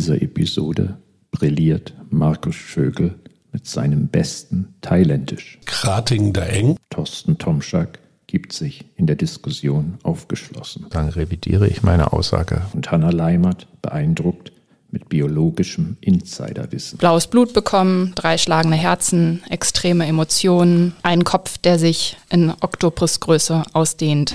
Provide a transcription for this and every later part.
dieser Episode brilliert Markus Schögel mit seinem besten Thailändisch. Krating da eng. Thorsten Tomschak gibt sich in der Diskussion aufgeschlossen. Dann revidiere ich meine Aussage. Und Hanna Leimert beeindruckt mit biologischem Insiderwissen. Blaues Blut bekommen, drei schlagende Herzen, extreme Emotionen, einen Kopf, der sich in Oktopusgröße ausdehnt.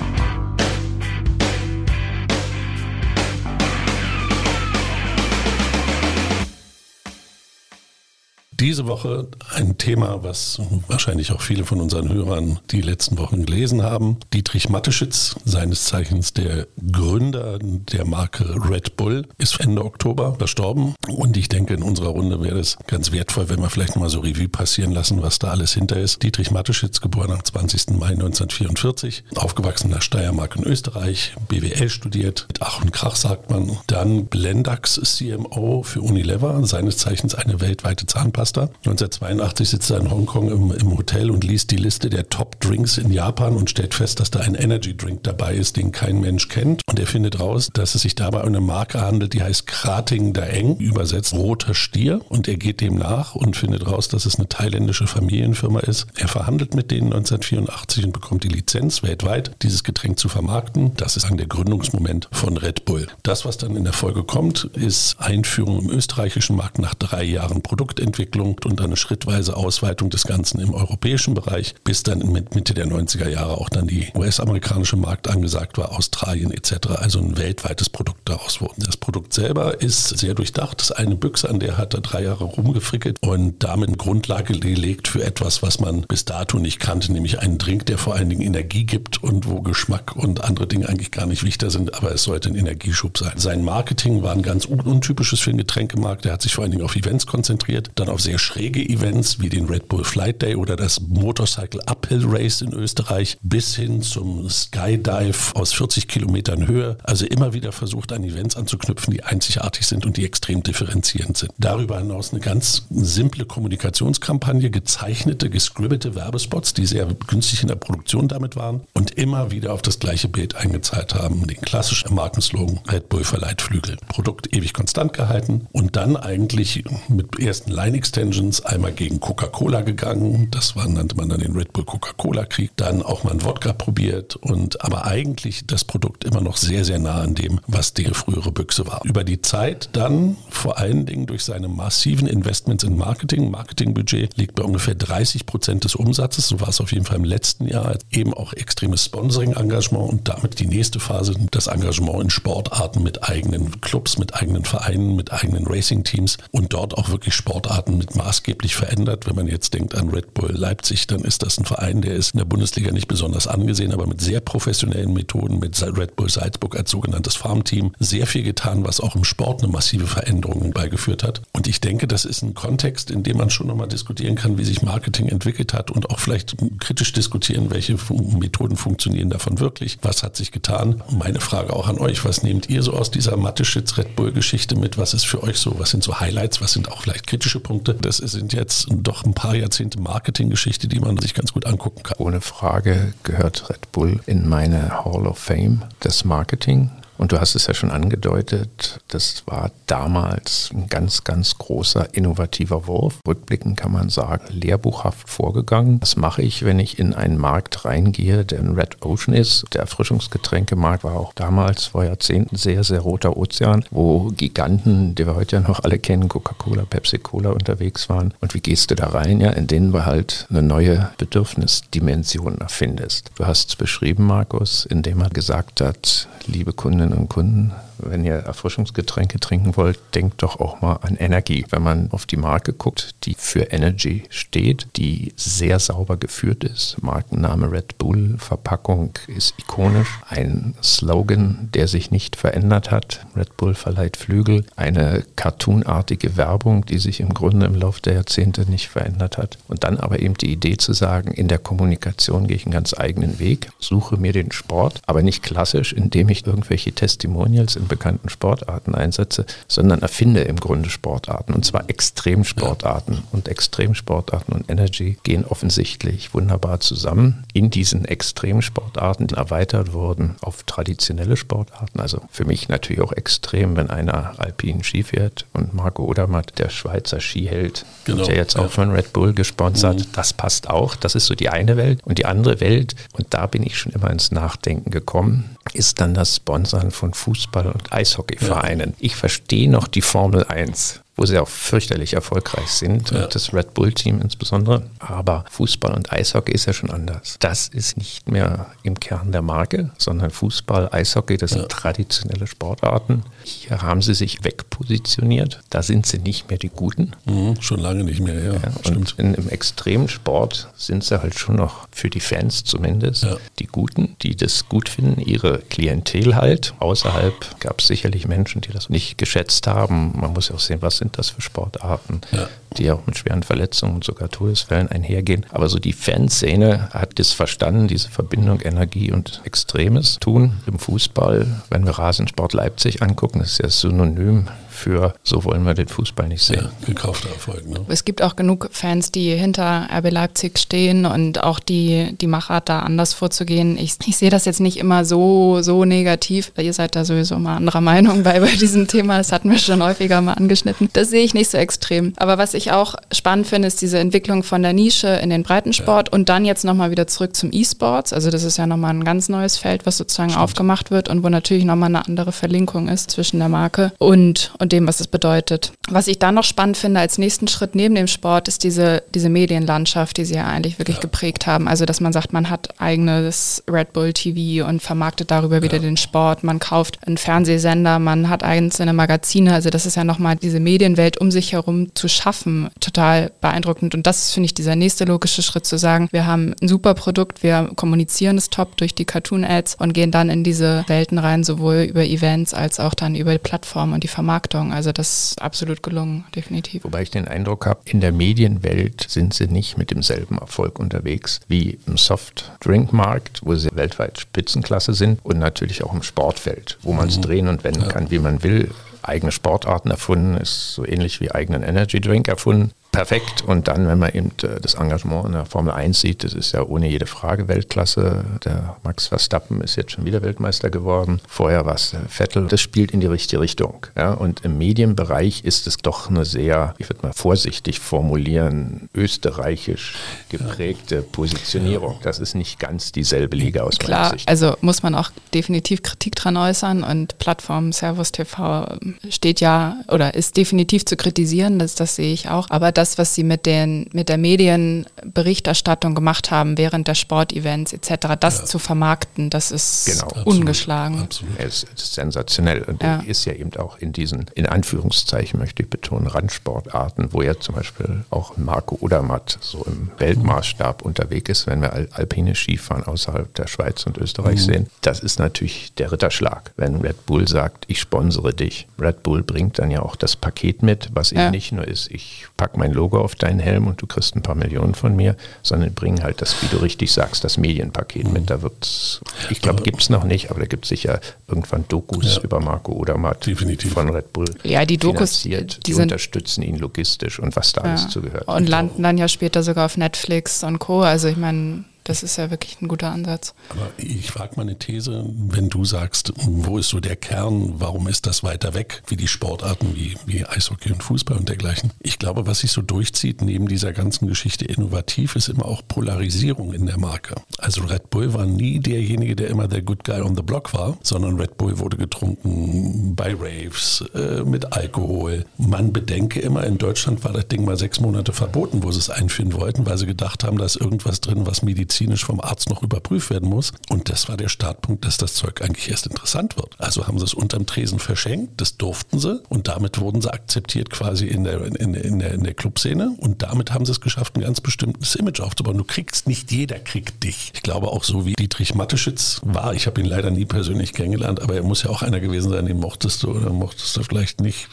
Diese Woche ein Thema, was wahrscheinlich auch viele von unseren Hörern die letzten Wochen gelesen haben. Dietrich Matteschitz, seines Zeichens der Gründer der Marke Red Bull, ist Ende Oktober verstorben. Und ich denke, in unserer Runde wäre es ganz wertvoll, wenn wir vielleicht mal so Revue passieren lassen, was da alles hinter ist. Dietrich Matteschitz, geboren am 20. Mai 1944, aufgewachsen der Steiermark in Österreich, BWL studiert, mit Ach und Krach sagt man. Dann Blendax CMO für Unilever, seines Zeichens eine weltweite Zahnpasta Zahnpasta. 1982 sitzt er in Hongkong im, im Hotel und liest die Liste der Top-Drinks in Japan und stellt fest, dass da ein Energy-Drink dabei ist, den kein Mensch kennt. Und er findet raus, dass es sich dabei um eine Marke handelt, die heißt Krating Daeng, übersetzt roter Stier. Und er geht dem nach und findet raus, dass es eine thailändische Familienfirma ist. Er verhandelt mit denen 1984 und bekommt die Lizenz weltweit, dieses Getränk zu vermarkten. Das ist dann der Gründungsmoment von Red Bull. Das, was dann in der Folge kommt, ist Einführung im österreichischen Markt nach drei Jahren Produktentwicklung Entwicklung und eine schrittweise Ausweitung des Ganzen im europäischen Bereich, bis dann Mitte der 90er Jahre auch dann die US-amerikanische Markt angesagt war, Australien etc. Also ein weltweites Produkt daraus wurde. Das Produkt selber ist sehr durchdacht. Das ist eine Büchse, an der hat er drei Jahre rumgefrickelt und damit Grundlage gelegt für etwas, was man bis dato nicht kannte, nämlich einen Drink, der vor allen Dingen Energie gibt und wo Geschmack und andere Dinge eigentlich gar nicht wichtig sind, aber es sollte ein Energieschub sein. Sein Marketing war ein ganz untypisches für den Getränkemarkt. Er hat sich vor allen Dingen auf Events konzentriert, dann auf sehr schräge Events wie den Red Bull Flight Day oder das Motorcycle Uphill Race in Österreich bis hin zum Skydive aus 40 Kilometern Höhe. Also immer wieder versucht, an Events anzuknüpfen, die einzigartig sind und die extrem differenzierend sind. Darüber hinaus eine ganz simple Kommunikationskampagne, gezeichnete, gescribbete Werbespots, die sehr günstig in der Produktion damit waren und immer wieder auf das gleiche Bild eingezahlt haben. Den klassischen Markenslogan Red Bull verleiht Flügel. Produkt ewig konstant gehalten und dann eigentlich mit ersten Line Extensions einmal gegen Coca-Cola gegangen. Das war, nannte man dann den Red Bull Coca-Cola-Krieg. Dann auch mal ein Wodka probiert und aber eigentlich das Produkt immer noch sehr, sehr nah an dem, was die frühere Büchse war. Über die Zeit dann vor allen Dingen durch seine massiven Investments in Marketing. Marketingbudget liegt bei ungefähr 30 Prozent des Umsatzes. So war es auf jeden Fall im letzten Jahr. Eben auch extremes Sponsoring-Engagement und damit die nächste Phase, das Engagement in Sportarten mit eigenen Clubs, mit eigenen Vereinen, mit eigenen Racing-Teams und dort auch wirklich Sportarten maßgeblich verändert. Wenn man jetzt denkt an Red Bull Leipzig, dann ist das ein Verein, der ist in der Bundesliga nicht besonders angesehen, aber mit sehr professionellen Methoden, mit Red Bull Salzburg als sogenanntes Farmteam, sehr viel getan, was auch im Sport eine massive Veränderung beigeführt hat. Und ich denke, das ist ein Kontext, in dem man schon nochmal diskutieren kann, wie sich Marketing entwickelt hat und auch vielleicht kritisch diskutieren, welche Methoden funktionieren davon wirklich, was hat sich getan. Meine Frage auch an euch, was nehmt ihr so aus dieser Mathe-Schitz-Red Bull-Geschichte mit? Was ist für euch so, was sind so Highlights, was sind auch vielleicht kritische Punkte? Das sind jetzt doch ein paar Jahrzehnte Marketinggeschichte, die man sich ganz gut angucken kann. Ohne Frage gehört Red Bull in meine Hall of Fame des Marketing. Und du hast es ja schon angedeutet, das war damals ein ganz, ganz großer innovativer Wurf. Rückblickend kann man sagen, lehrbuchhaft vorgegangen. Das mache ich, wenn ich in einen Markt reingehe, der ein Red Ocean ist. Der Erfrischungsgetränkemarkt war auch damals vor Jahrzehnten sehr, sehr roter Ozean, wo Giganten, die wir heute ja noch alle kennen, Coca-Cola, Pepsi-Cola unterwegs waren. Und wie gehst du da rein? Ja, in denen du halt eine neue Bedürfnisdimension erfindest. Du hast es beschrieben, Markus, indem er gesagt hat, liebe Kunden, Kundinnen und Kunden wenn ihr Erfrischungsgetränke trinken wollt, denkt doch auch mal an Energie. Wenn man auf die Marke guckt, die für Energy steht, die sehr sauber geführt ist, Markenname Red Bull, Verpackung ist ikonisch, ein Slogan, der sich nicht verändert hat, Red Bull verleiht Flügel, eine cartoonartige Werbung, die sich im Grunde im Laufe der Jahrzehnte nicht verändert hat. Und dann aber eben die Idee zu sagen, in der Kommunikation gehe ich einen ganz eigenen Weg, suche mir den Sport, aber nicht klassisch, indem ich irgendwelche Testimonials im bekannten Sportarten einsetze, sondern erfinde im Grunde Sportarten und zwar Extremsportarten. Und Extremsportarten und Energy gehen offensichtlich wunderbar zusammen. In diesen Extremsportarten erweitert wurden auf traditionelle Sportarten. Also für mich natürlich auch extrem, wenn einer alpinen Ski fährt und Marco Odermatt, der Schweizer Skiheld, genau, der jetzt auch von Red Bull gesponsert, mhm. das passt auch. Das ist so die eine Welt. Und die andere Welt, und da bin ich schon immer ins Nachdenken gekommen, ist dann das Sponsern von Fußball- und Eishockeyvereinen. Ja. Ich verstehe noch die Formel 1 wo sie auch fürchterlich erfolgreich sind, ja. das Red Bull-Team insbesondere. Aber Fußball und Eishockey ist ja schon anders. Das ist nicht mehr im Kern der Marke, sondern Fußball, Eishockey, das ja. sind traditionelle Sportarten. Hier haben sie sich wegpositioniert. Da sind sie nicht mehr die Guten. Mhm, schon lange nicht mehr, ja. ja und in, im Extremsport sind sie halt schon noch für die Fans zumindest die Guten, die das gut finden, ihre Klientel halt. Außerhalb gab es sicherlich Menschen, die das nicht geschätzt haben. Man muss ja auch sehen, was sind das für Sportarten, ja. die auch mit schweren Verletzungen und sogar Todesfällen einhergehen. Aber so die Fanszene hat das verstanden, diese Verbindung Energie und Extremes tun. Im Fußball, wenn wir Rasensport Leipzig angucken, ist ja synonym für so wollen wir den Fußball nicht sehen. Ja, gekaufter Erfolg. Ne? Es gibt auch genug Fans, die hinter RB Leipzig stehen und auch die, die Machart da anders vorzugehen. Ich, ich sehe das jetzt nicht immer so, so negativ. Ihr seid da sowieso mal anderer Meinung bei, bei diesem Thema. Das hatten wir schon häufiger mal angeschnitten. Das sehe ich nicht so extrem. Aber was ich auch spannend finde, ist diese Entwicklung von der Nische in den Breitensport ja. und dann jetzt nochmal wieder zurück zum E-Sports. Also das ist ja nochmal ein ganz neues Feld, was sozusagen Stimmt. aufgemacht wird und wo natürlich nochmal eine andere Verlinkung ist zwischen der Marke und, und dem, was es bedeutet. Was ich da noch spannend finde als nächsten Schritt neben dem Sport, ist diese, diese Medienlandschaft, die sie ja eigentlich wirklich ja. geprägt haben. Also, dass man sagt, man hat eigenes Red Bull TV und vermarktet darüber wieder ja. den Sport. Man kauft einen Fernsehsender, man hat einzelne Magazine. Also, das ist ja nochmal diese Medienwelt um sich herum zu schaffen. Total beeindruckend. Und das ist, finde ich, dieser nächste logische Schritt zu sagen, wir haben ein super Produkt, wir kommunizieren es top durch die Cartoon-Ads und gehen dann in diese Welten rein, sowohl über Events als auch dann über die Plattform und die Vermarktung. Also, das ist absolut gelungen, definitiv. Wobei ich den Eindruck habe, in der Medienwelt sind sie nicht mit demselben Erfolg unterwegs wie im Soft-Drink-Markt, wo sie weltweit Spitzenklasse sind und natürlich auch im Sportfeld, wo man es mhm. drehen und wenden ja. kann, wie man will eigene Sportarten erfunden, ist so ähnlich wie eigenen Energy Drink erfunden perfekt. Und dann, wenn man eben äh, das Engagement in der Formel 1 sieht, das ist ja ohne jede Frage Weltklasse. Der Max Verstappen ist jetzt schon wieder Weltmeister geworden. Vorher war es Vettel. Das spielt in die richtige Richtung. Ja, und im Medienbereich ist es doch eine sehr, ich würde mal vorsichtig formulieren, österreichisch geprägte Positionierung. Das ist nicht ganz dieselbe Liga aus Klar, meiner Sicht. Also muss man auch definitiv Kritik dran äußern und Plattform Servus TV steht ja oder ist definitiv zu kritisieren, das, das sehe ich auch. Aber das das, was sie mit, den, mit der Medienberichterstattung gemacht haben während der Sportevents etc., das ja. zu vermarkten, das ist genau. ungeschlagen. Absolut. Es ist sensationell und ja. ist ja eben auch in diesen, in Anführungszeichen möchte ich betonen, Randsportarten, wo ja zum Beispiel auch Marco Odermatt so im Weltmaßstab mhm. unterwegs ist, wenn wir alpine Skifahren außerhalb der Schweiz und Österreich mhm. sehen. Das ist natürlich der Ritterschlag, wenn Red Bull sagt, ich sponsere dich. Red Bull bringt dann ja auch das Paket mit, was eben ja. nicht nur ist, ich packe mein Logo auf deinen Helm und du kriegst ein paar Millionen von mir, sondern bringen halt das, wie du richtig sagst, das Medienpaket mhm. mit. Da wird ich glaube, gibt es noch nicht, aber da gibt es sicher irgendwann Dokus ja. über Marco Odermatt Definitiv. von Red Bull. Ja, die Dokus, die, die unterstützen ihn logistisch und was da ja. alles zugehört. Und landen dann ja später sogar auf Netflix und Co. Also ich meine, das ist ja wirklich ein guter Ansatz. Aber ich frage mal eine These, wenn du sagst, wo ist so der Kern, warum ist das weiter weg, wie die Sportarten wie, wie Eishockey und Fußball und dergleichen. Ich glaube, was sich so durchzieht neben dieser ganzen Geschichte innovativ, ist immer auch Polarisierung in der Marke. Also Red Bull war nie derjenige, der immer der Good Guy on the Block war, sondern Red Bull wurde getrunken bei Raves, äh, mit Alkohol. Man bedenke immer, in Deutschland war das Ding mal sechs Monate verboten, wo sie es einführen wollten, weil sie gedacht haben, da ist irgendwas drin, was Medizin medizinisch vom Arzt noch überprüft werden muss. Und das war der Startpunkt, dass das Zeug eigentlich erst interessant wird. Also haben sie es unterm Tresen verschenkt, das durften sie und damit wurden sie akzeptiert quasi in der, in, in der, in der Clubszene und damit haben sie es geschafft, ein ganz bestimmtes Image aufzubauen. Du kriegst, nicht jeder kriegt dich. Ich glaube auch so wie Dietrich Matteschitz war, ich habe ihn leider nie persönlich kennengelernt, aber er muss ja auch einer gewesen sein, den mochtest du oder mochtest du vielleicht nicht.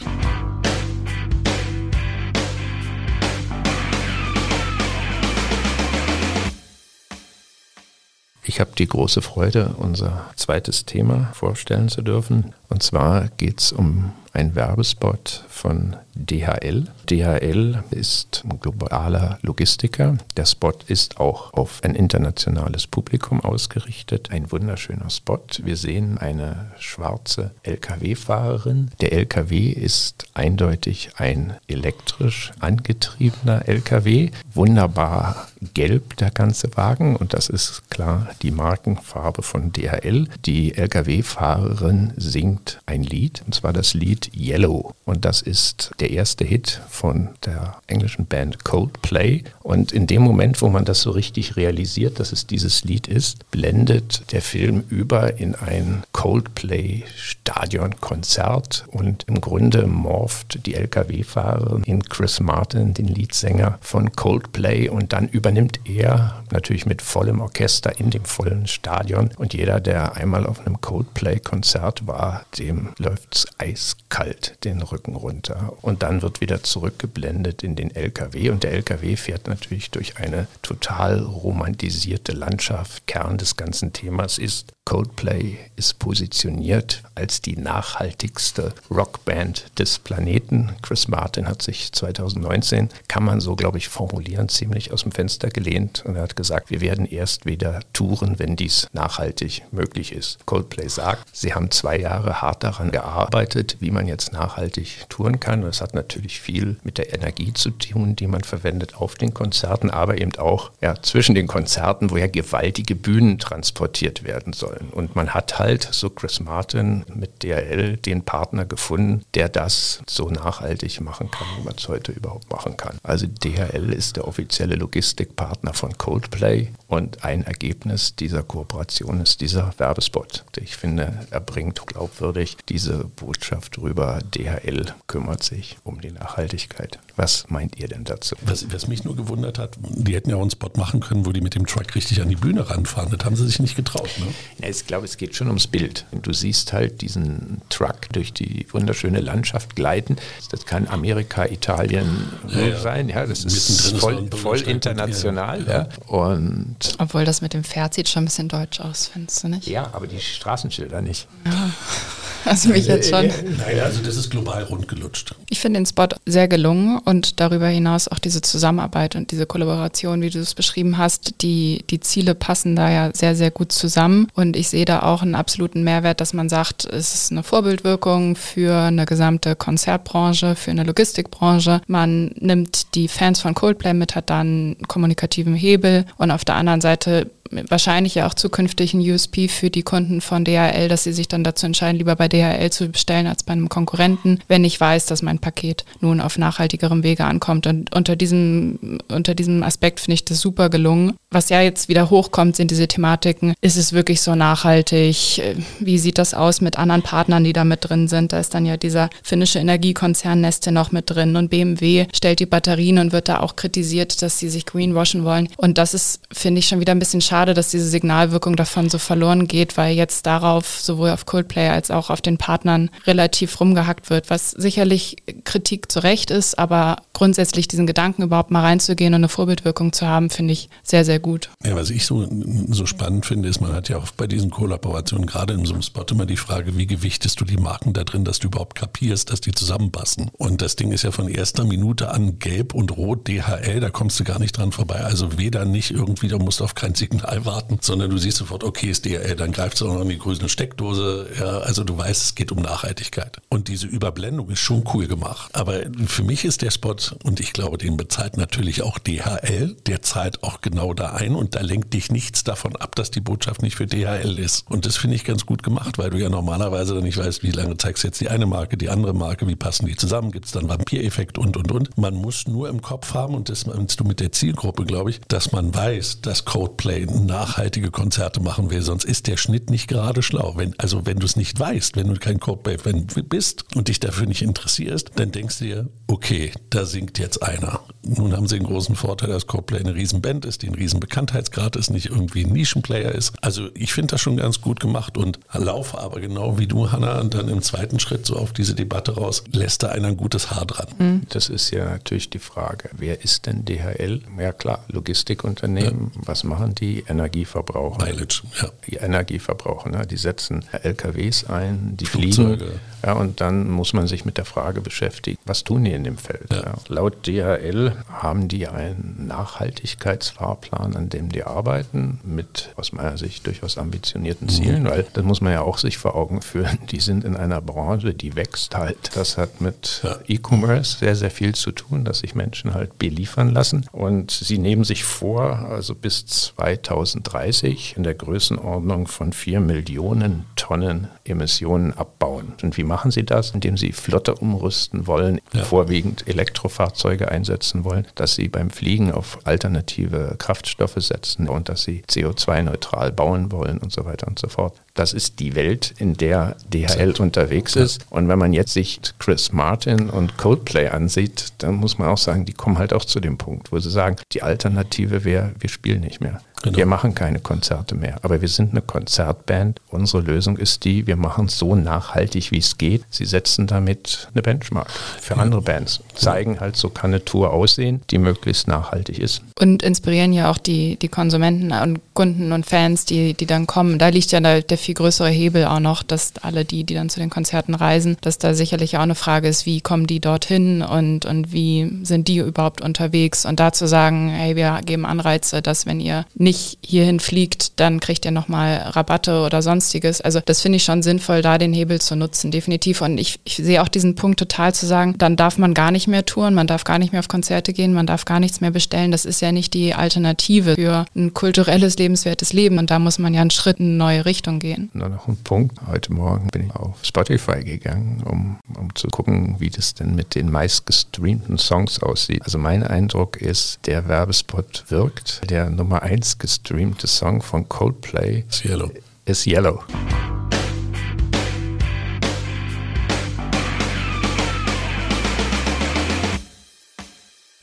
Ich habe die große Freude, unser zweites Thema vorstellen zu dürfen. Und zwar geht es um ein Werbespot von DHL. DHL ist ein globaler Logistiker. Der Spot ist auch auf ein internationales Publikum ausgerichtet. Ein wunderschöner Spot. Wir sehen eine schwarze Lkw-Fahrerin. Der Lkw ist eindeutig ein elektrisch angetriebener Lkw. Wunderbar gelb der ganze Wagen und das ist klar die Markenfarbe von DHL. Die Lkw-Fahrerin singt ein Lied und zwar das Lied Yellow. Und das ist der erste Hit von der englischen Band Coldplay. Und in dem Moment, wo man das so richtig realisiert, dass es dieses Lied ist, blendet der Film über in ein Coldplay-Stadionkonzert. Und im Grunde morpht die Lkw-Fahrerin in Chris Martin, den Leadsänger von Coldplay. Und dann über übernimmt er natürlich mit vollem Orchester in dem vollen Stadion. Und jeder, der einmal auf einem Coldplay-Konzert war, dem läuft es eiskalt den Rücken runter. Und dann wird wieder zurückgeblendet in den LKW. Und der LKW fährt natürlich durch eine total romantisierte Landschaft. Kern des ganzen Themas ist, Coldplay ist positioniert als die nachhaltigste Rockband des Planeten. Chris Martin hat sich 2019, kann man so, glaube ich, formulieren, ziemlich aus dem Fenster gelehnt und er hat gesagt, wir werden erst wieder touren, wenn dies nachhaltig möglich ist. Coldplay sagt, sie haben zwei Jahre hart daran gearbeitet, wie man jetzt nachhaltig touren kann. das hat natürlich viel mit der Energie zu tun, die man verwendet auf den Konzerten, aber eben auch ja, zwischen den Konzerten, wo ja gewaltige Bühnen transportiert werden sollen. Und man hat halt, so Chris Martin, mit DHL den Partner gefunden, der das so nachhaltig machen kann, wie man es heute überhaupt machen kann. Also DHL ist der offizielle Logistikpartner von Coldplay und ein Ergebnis dieser Kooperation ist dieser Werbespot. Ich finde, er bringt glaubwürdig diese Botschaft rüber, DHL kümmert sich um die Nachhaltigkeit. Was meint ihr denn dazu? Was, was mich nur gewundert hat, die hätten ja auch einen Spot machen können, wo die mit dem Truck richtig an die Bühne ranfahren. Das haben sie sich nicht getraut. Ne? Ja, ich glaube, es geht schon ums Bild. Du siehst halt diesen Truck durch die wunderschöne Landschaft gleiten. Das kann Amerika, Italien ja, ja. sein. Ja, das ist voll, voll international. Ja. Und Obwohl das mit dem Pferd sieht schon ein bisschen deutsch aus, findest du nicht? Ja, aber die Straßenschilder nicht. Ja. Also mich jetzt schon. Nein, also das ist global rundgelutscht. Ich finde den Spot sehr gelungen und darüber hinaus auch diese Zusammenarbeit und diese Kollaboration, wie du es beschrieben hast, die, die Ziele passen da ja sehr, sehr gut zusammen. Und ich sehe da auch einen absoluten Mehrwert, dass man sagt, es ist eine Vorbildwirkung für eine gesamte Konzertbranche, für eine Logistikbranche. Man nimmt die Fans von Coldplay mit, hat dann einen kommunikativen Hebel und auf der anderen Seite wahrscheinlich ja auch zukünftig ein USP für die Kunden von DHL, dass sie sich dann dazu entscheiden, lieber bei DHL zu bestellen als bei einem Konkurrenten, wenn ich weiß, dass mein Paket nun auf nachhaltigerem Wege ankommt. Und unter diesem, unter diesem Aspekt finde ich das super gelungen. Was ja jetzt wieder hochkommt, sind diese Thematiken. Ist es wirklich so nachhaltig? Wie sieht das aus mit anderen Partnern, die da mit drin sind? Da ist dann ja dieser finnische Energiekonzern Neste noch mit drin und BMW stellt die Batterien und wird da auch kritisiert, dass sie sich greenwashen wollen. Und das ist, finde ich, schon wieder ein bisschen schade schade, dass diese Signalwirkung davon so verloren geht, weil jetzt darauf sowohl auf Coldplay als auch auf den Partnern relativ rumgehackt wird, was sicherlich Kritik zu Recht ist, aber grundsätzlich diesen Gedanken überhaupt mal reinzugehen und eine Vorbildwirkung zu haben, finde ich sehr, sehr gut. Ja, was ich so, so spannend finde, ist, man hat ja auch bei diesen Kollaborationen gerade in so einem Spot immer die Frage, wie gewichtest du die Marken da drin, dass du überhaupt kapierst, dass die zusammenpassen. Und das Ding ist ja von erster Minute an gelb und rot DHL, da kommst du gar nicht dran vorbei. Also weder nicht irgendwie, da musst du auf kein Signal warten, sondern du siehst sofort, okay, ist DRL, dann greifst du auch noch in die grüne Steckdose. Ja, also du weißt, es geht um Nachhaltigkeit. Und diese Überblendung ist schon cool gemacht. Aber für mich ist der Spot, und ich glaube, den bezahlt natürlich auch DHL, der zahlt auch genau da ein und da lenkt dich nichts davon ab, dass die Botschaft nicht für DHL ist. Und das finde ich ganz gut gemacht, weil du ja normalerweise dann nicht weißt, wie lange zeigst du jetzt die eine Marke, die andere Marke, wie passen die zusammen, gibt es dann Vampireffekt und, und, und. Man muss nur im Kopf haben, und das meinst du mit der Zielgruppe, glaube ich, dass man weiß, dass Codeplay nachhaltige Konzerte machen will, sonst ist der Schnitt nicht gerade schlau. Wenn, also wenn du es nicht weißt, wenn du kein Codebase bist und dich dafür nicht interessierst, dann denkst du dir, okay, da singt jetzt einer Nun haben sie den großen Vorteil, dass Coldplay eine Riesenband ist, die ein Riesenbekanntheitsgrad ist, nicht irgendwie ein Nischenplayer ist. Also ich finde das schon ganz gut gemacht und laufe aber genau wie du, Hanna, dann im zweiten Schritt so auf diese Debatte raus, lässt da einer ein gutes Haar dran. Mhm. Das ist ja natürlich die Frage, wer ist denn DHL? Ja klar, Logistikunternehmen, ja. was machen die? Energieverbraucher. Mileage, ja. Die Energieverbraucher, ne? die setzen LKWs ein, die Flugzeuge. fliegen. Ja, und dann muss man sich mit der Frage beschäftigen, was tun die in dem Feld? Ja. Ja. Laut DHL haben die einen Nachhaltigkeitsfahrplan, an dem die arbeiten, mit aus meiner Sicht durchaus ambitionierten Zielen, mhm. weil das muss man ja auch sich vor Augen führen. Die sind in einer Branche, die wächst halt. Das hat mit ja. E-Commerce sehr, sehr viel zu tun, dass sich Menschen halt beliefern lassen. Und sie nehmen sich vor, also bis 2030 in der Größenordnung von 4 Millionen Tonnen Emissionen abbauen. Und wie machen sie das? Indem sie Flotte umrüsten wollen, ja. Vorwiegend Elektrofahrzeuge einsetzen wollen, dass sie beim Fliegen auf alternative Kraftstoffe setzen und dass sie CO2-neutral bauen wollen und so weiter und so fort. Das ist die Welt, in der DHL unterwegs ist. Und wenn man jetzt sich Chris Martin und Coldplay ansieht, dann muss man auch sagen, die kommen halt auch zu dem Punkt, wo sie sagen, die Alternative wäre, wir spielen nicht mehr. Genau. Wir machen keine Konzerte mehr, aber wir sind eine Konzertband. Unsere Lösung ist die, wir machen es so nachhaltig, wie es geht. Sie setzen damit eine Benchmark für ja. andere Bands, zeigen halt, so kann eine Tour aussehen, die möglichst nachhaltig ist. Und inspirieren ja auch die, die Konsumenten und Kunden und Fans, die, die dann kommen. Da liegt ja der, der viel größere Hebel auch noch, dass alle die, die dann zu den Konzerten reisen, dass da sicherlich auch eine Frage ist, wie kommen die dorthin und, und wie sind die überhaupt unterwegs und da zu sagen, hey, wir geben Anreize, dass wenn ihr nicht nicht hierhin fliegt, dann kriegt ihr nochmal Rabatte oder sonstiges. Also das finde ich schon sinnvoll, da den Hebel zu nutzen, definitiv. Und ich, ich sehe auch diesen Punkt total zu sagen, dann darf man gar nicht mehr touren, man darf gar nicht mehr auf Konzerte gehen, man darf gar nichts mehr bestellen. Das ist ja nicht die Alternative für ein kulturelles, lebenswertes Leben. Und da muss man ja einen Schritt in eine neue Richtung gehen. Nur noch ein Punkt. Heute Morgen bin ich auf Spotify gegangen, um, um zu gucken, wie das denn mit den meistgestreamten Songs aussieht. Also mein Eindruck ist, der Werbespot wirkt. Der Nummer 1 gestreamte Song von Coldplay ist Yellow. Ist Yellow.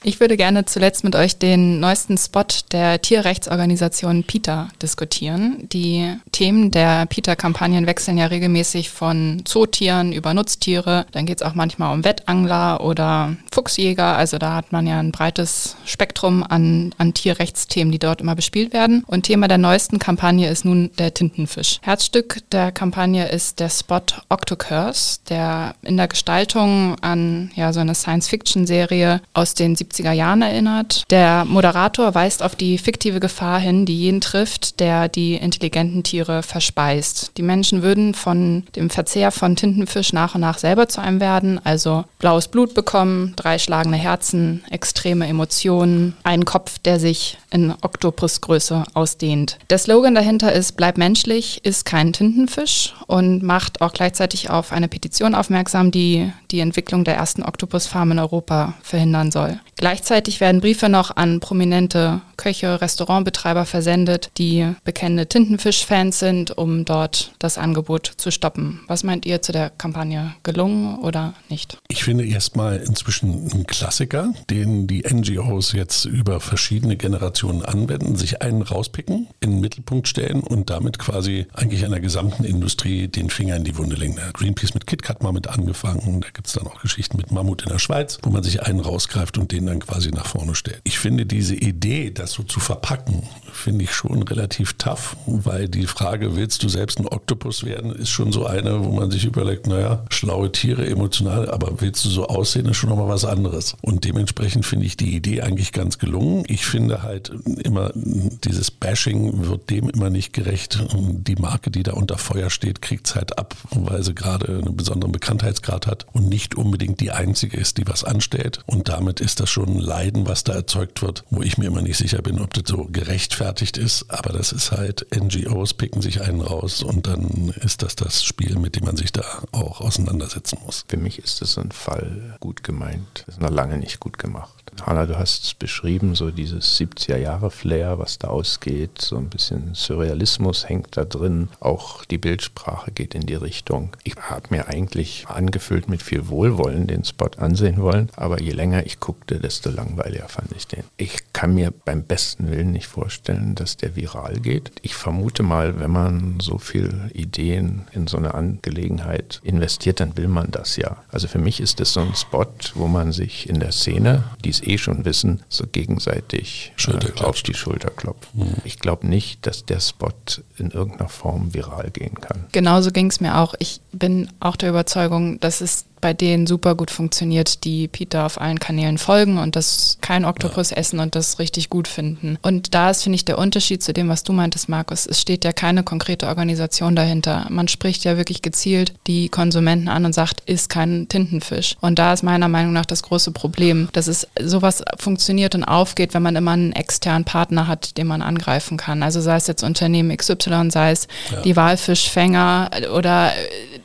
Ich würde gerne zuletzt mit euch den neuesten Spot der Tierrechtsorganisation PETA diskutieren. Die Themen der PETA-Kampagnen wechseln ja regelmäßig von Zootieren über Nutztiere. Dann geht es auch manchmal um Wettangler oder Fuchsjäger. Also da hat man ja ein breites Spektrum an, an Tierrechtsthemen, die dort immer bespielt werden. Und Thema der neuesten Kampagne ist nun der Tintenfisch. Herzstück der Kampagne ist der Spot Octocurse, der in der Gestaltung an ja, so eine Science-Fiction-Serie aus den 70 70er Jahren erinnert. Der Moderator weist auf die fiktive Gefahr hin, die jeden trifft, der die intelligenten Tiere verspeist. Die Menschen würden von dem Verzehr von Tintenfisch nach und nach selber zu einem werden, also blaues Blut bekommen, drei schlagende Herzen, extreme Emotionen, einen Kopf, der sich in Oktopusgröße ausdehnt. Der Slogan dahinter ist Bleib menschlich, ist kein Tintenfisch und macht auch gleichzeitig auf eine Petition aufmerksam, die die Entwicklung der ersten Oktopusfarm in Europa verhindern soll. Gleichzeitig werden Briefe noch an prominente Köche, Restaurantbetreiber versendet, die bekennende Tintenfisch-Fans sind, um dort das Angebot zu stoppen. Was meint ihr zu der Kampagne? Gelungen oder nicht? Ich finde erstmal inzwischen ein Klassiker, den die NGOs jetzt über verschiedene Generationen anwenden, sich einen rauspicken, in den Mittelpunkt stellen und damit quasi eigentlich einer gesamten Industrie den Finger in die Wunde legen. Greenpeace mit KitKat mal mit angefangen, da gibt es dann auch Geschichten mit Mammut in der Schweiz, wo man sich einen rausgreift und den dann quasi nach vorne stellt. Ich finde diese Idee, das so zu verpacken, finde ich schon relativ tough, weil die Frage, willst du selbst ein Oktopus werden, ist schon so eine, wo man sich überlegt, naja, schlaue Tiere, emotional, aber willst du so aussehen, ist schon nochmal was anderes. Und dementsprechend finde ich die Idee eigentlich ganz gelungen. Ich finde halt immer, dieses Bashing wird dem immer nicht gerecht. Die Marke, die da unter Feuer steht, kriegt es halt ab, weil sie gerade einen besonderen Bekanntheitsgrad hat und nicht unbedingt die einzige ist, die was anstellt. Und damit ist das schon ein Leiden, was da erzeugt wird, wo ich mir immer nicht sicher bin, ob das so gerechtfertigt ist. Aber das ist halt, NGOs picken sich einen raus und dann ist das das Spiel, mit dem man sich da auch auseinandersetzen muss. Für mich ist das ein Fall gut gemeint. Das ist noch lange nicht gut gemacht. Hanna, du hast es beschrieben, so dieses 70er-Jahre-Flair, was da ausgeht, so ein bisschen Surrealismus hängt da drin, auch die Bildsprache geht in die Richtung. Ich habe mir eigentlich angefüllt mit viel Wohlwollen den Spot ansehen wollen, aber je länger ich guckte, desto langweiliger fand ich den. Ich kann mir beim besten Willen nicht vorstellen, dass der viral geht. Ich vermute mal, wenn man so viel Ideen in so eine Angelegenheit investiert, dann will man das ja. Also für mich ist das so ein Spot, wo man sich in der Szene, die es eh schon wissen, so gegenseitig äh, auf die Schulter klopft. Mhm. Ich glaube nicht, dass der Spot in irgendeiner Form viral gehen kann. Genauso ging es mir auch. Ich bin auch der Überzeugung, dass es bei denen super gut funktioniert, die Peter auf allen Kanälen folgen und das kein Oktopus ja. essen und das richtig gut finden. Und da ist, finde ich, der Unterschied zu dem, was du meintest, Markus. Es steht ja keine konkrete Organisation dahinter. Man spricht ja wirklich gezielt die Konsumenten an und sagt, ist kein Tintenfisch. Und da ist meiner Meinung nach das große Problem, dass es sowas funktioniert und aufgeht, wenn man immer einen externen Partner hat, den man angreifen kann. Also sei es jetzt Unternehmen XY, sei es ja. die Walfischfänger oder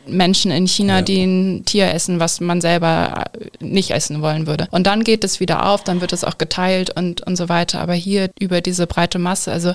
Menschen in China, ja. die ein Tier essen, was man selber nicht essen wollen würde. Und dann geht es wieder auf, dann wird es auch geteilt und, und so weiter. Aber hier über diese breite Masse, also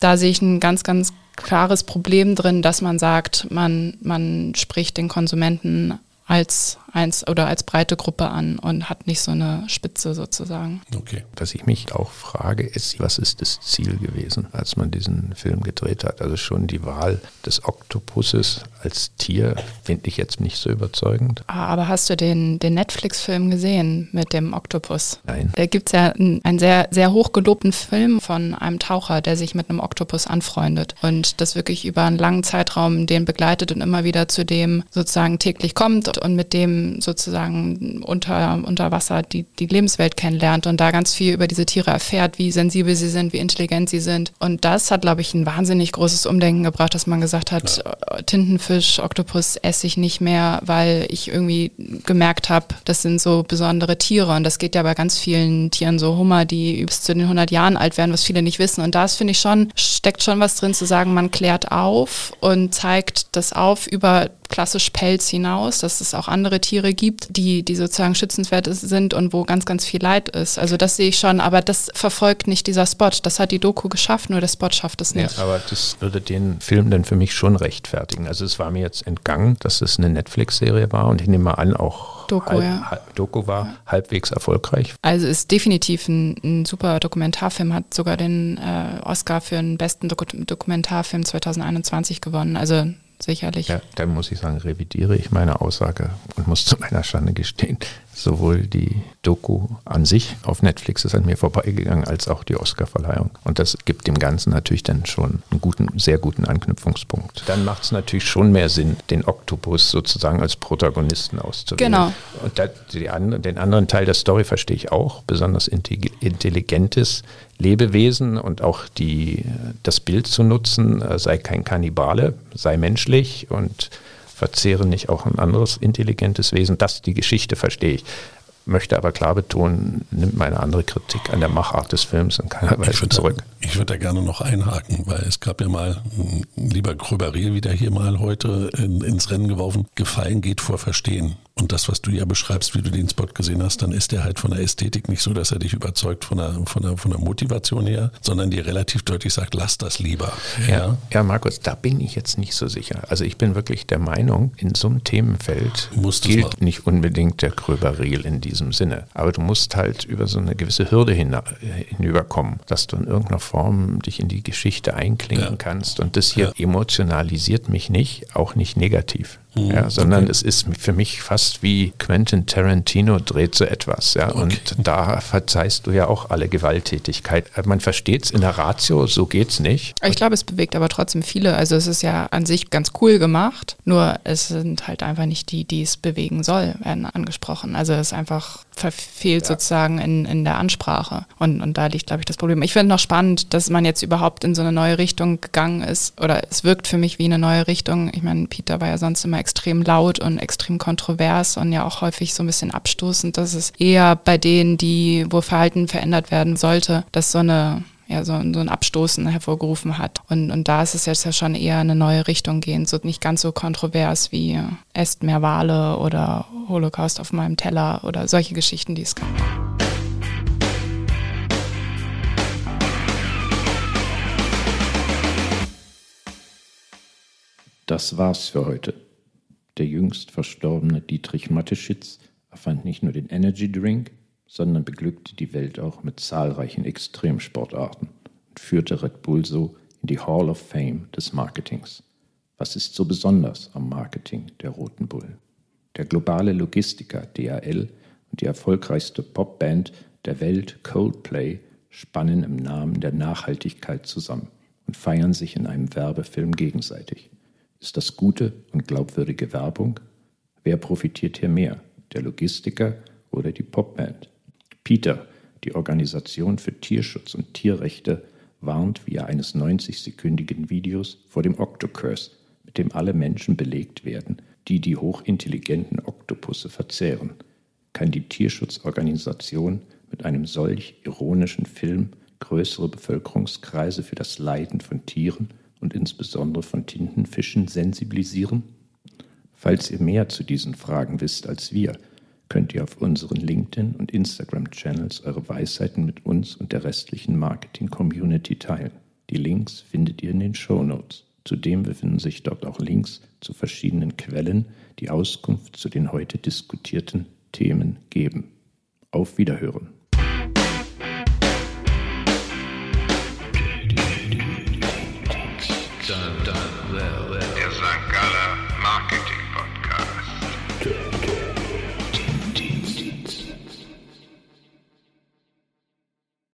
da sehe ich ein ganz, ganz klares Problem drin, dass man sagt, man, man spricht den Konsumenten als eins oder als breite Gruppe an und hat nicht so eine Spitze sozusagen. Okay. Was ich mich auch frage, ist, was ist das Ziel gewesen, als man diesen Film gedreht hat? Also schon die Wahl des Oktopusses als Tier finde ich jetzt nicht so überzeugend. Ah, aber hast du den, den Netflix-Film gesehen mit dem Oktopus? Nein. Da gibt es ja einen, einen sehr, sehr hochgelobten Film von einem Taucher, der sich mit einem Oktopus anfreundet und das wirklich über einen langen Zeitraum den begleitet und immer wieder zu dem sozusagen täglich kommt und mit dem sozusagen unter, unter Wasser die, die Lebenswelt kennenlernt und da ganz viel über diese Tiere erfährt, wie sensibel sie sind, wie intelligent sie sind. Und das hat, glaube ich, ein wahnsinnig großes Umdenken gebracht, dass man gesagt hat, ja. Äh, Tintenfisch, Oktopus esse ich nicht mehr, weil ich irgendwie gemerkt habe, das sind so besondere Tiere. Und das geht ja bei ganz vielen Tieren so, Hummer, die bis zu den 100 Jahren alt werden, was viele nicht wissen. Und da finde ich schon, steckt schon was drin zu sagen, man klärt auf und zeigt das auf über klassisch Pelz hinaus, dass es auch andere Tiere gibt, die, die sozusagen schützenswert sind und wo ganz, ganz viel Leid ist. Also das sehe ich schon, aber das verfolgt nicht dieser Spot. Das hat die Doku geschafft, nur der Spot schafft es nicht. Ja, aber das würde den Film dann für mich schon rechtfertigen. Also es war mir jetzt entgangen, dass es eine Netflix-Serie war und ich nehme mal an, auch Doku, halb, ja. halb, Doku war ja. halbwegs erfolgreich. Also ist definitiv ein, ein super Dokumentarfilm, hat sogar den äh, Oscar für den besten Doku Dokumentarfilm 2021 gewonnen. Also sicherlich. Ja, dann muss ich sagen, revidiere ich meine Aussage und muss zu meiner Schande gestehen, sowohl die Doku an sich auf Netflix ist an mir vorbeigegangen, als auch die Oscarverleihung. Und das gibt dem Ganzen natürlich dann schon einen guten, sehr guten Anknüpfungspunkt. Dann macht es natürlich schon mehr Sinn, den Oktopus sozusagen als Protagonisten auszuwählen. Genau. Und da, die, den anderen Teil der Story verstehe ich auch, besonders intelligentes Lebewesen und auch die, das Bild zu nutzen, äh, sei kein Kannibale, sei menschlich und verzehre nicht auch ein anderes intelligentes Wesen. Das, die Geschichte verstehe ich möchte aber klar betonen, nimmt meine andere Kritik an der Machart des Films in keiner Weise ich zurück. Da, ich würde da gerne noch einhaken, weil es gab ja mal, lieber Gröberil wieder hier mal heute in, ins Rennen geworfen, Gefallen geht vor Verstehen. Und das, was du ja beschreibst, wie du den Spot gesehen hast, dann ist der halt von der Ästhetik nicht so, dass er dich überzeugt von der, von der, von der Motivation her, sondern dir relativ deutlich sagt, lass das lieber. Ja, ja, ja Markus, da bin ich jetzt nicht so sicher. Also ich bin wirklich der Meinung, in so einem Themenfeld Musst gilt nicht unbedingt der Gröberriel in diesem Sinne. Aber du musst halt über so eine gewisse Hürde hin, hinüberkommen, dass du in irgendeiner Form dich in die Geschichte einklinken ja. kannst. Und das hier ja. emotionalisiert mich nicht, auch nicht negativ. Mhm, ja, sondern okay. es ist für mich fast wie Quentin Tarantino dreht so etwas. Ja, okay. Und da verzeihst du ja auch alle Gewalttätigkeit. Man versteht es in der Ratio, so geht es nicht. Ich glaube, es bewegt aber trotzdem viele. Also es ist ja an sich ganz cool gemacht, nur es sind halt einfach nicht die, die es bewegen soll, werden angesprochen. Also es ist einfach verfehlt ja. sozusagen in, in der Ansprache. Und, und da liegt, glaube ich, das Problem. Ich finde noch spannend, dass man jetzt überhaupt in so eine neue Richtung gegangen ist. Oder es wirkt für mich wie eine neue Richtung. Ich meine, Peter war ja sonst immer extrem laut und extrem kontrovers und ja auch häufig so ein bisschen abstoßend. Das ist eher bei denen, die, wo Verhalten verändert werden sollte, dass so eine ja, so, so ein Abstoßen hervorgerufen hat. Und, und da ist es jetzt ja schon eher eine neue Richtung gehen, so nicht ganz so kontrovers wie Esst mehr Wale oder Holocaust auf meinem Teller oder solche Geschichten, die es gab. Das war's für heute. Der jüngst verstorbene Dietrich Mateschitz erfand nicht nur den Energy Drink, sondern beglückte die Welt auch mit zahlreichen Extremsportarten und führte Red Bull so in die Hall of Fame des Marketings. Was ist so besonders am Marketing der Roten Bull? Der globale Logistiker DHL und die erfolgreichste Popband der Welt Coldplay spannen im Namen der Nachhaltigkeit zusammen und feiern sich in einem Werbefilm gegenseitig. Ist das gute und glaubwürdige Werbung? Wer profitiert hier mehr, der Logistiker oder die Popband? Peter, die Organisation für Tierschutz und Tierrechte, warnt via eines 90-sekündigen Videos vor dem Octocurse, mit dem alle Menschen belegt werden, die die hochintelligenten Oktopusse verzehren. Kann die Tierschutzorganisation mit einem solch ironischen Film größere Bevölkerungskreise für das Leiden von Tieren und insbesondere von Tintenfischen sensibilisieren? Falls ihr mehr zu diesen Fragen wisst als wir, könnt ihr auf unseren LinkedIn- und Instagram-Channels eure Weisheiten mit uns und der restlichen Marketing-Community teilen. Die Links findet ihr in den Show Notes. Zudem befinden sich dort auch Links zu verschiedenen Quellen, die Auskunft zu den heute diskutierten Themen geben. Auf Wiederhören.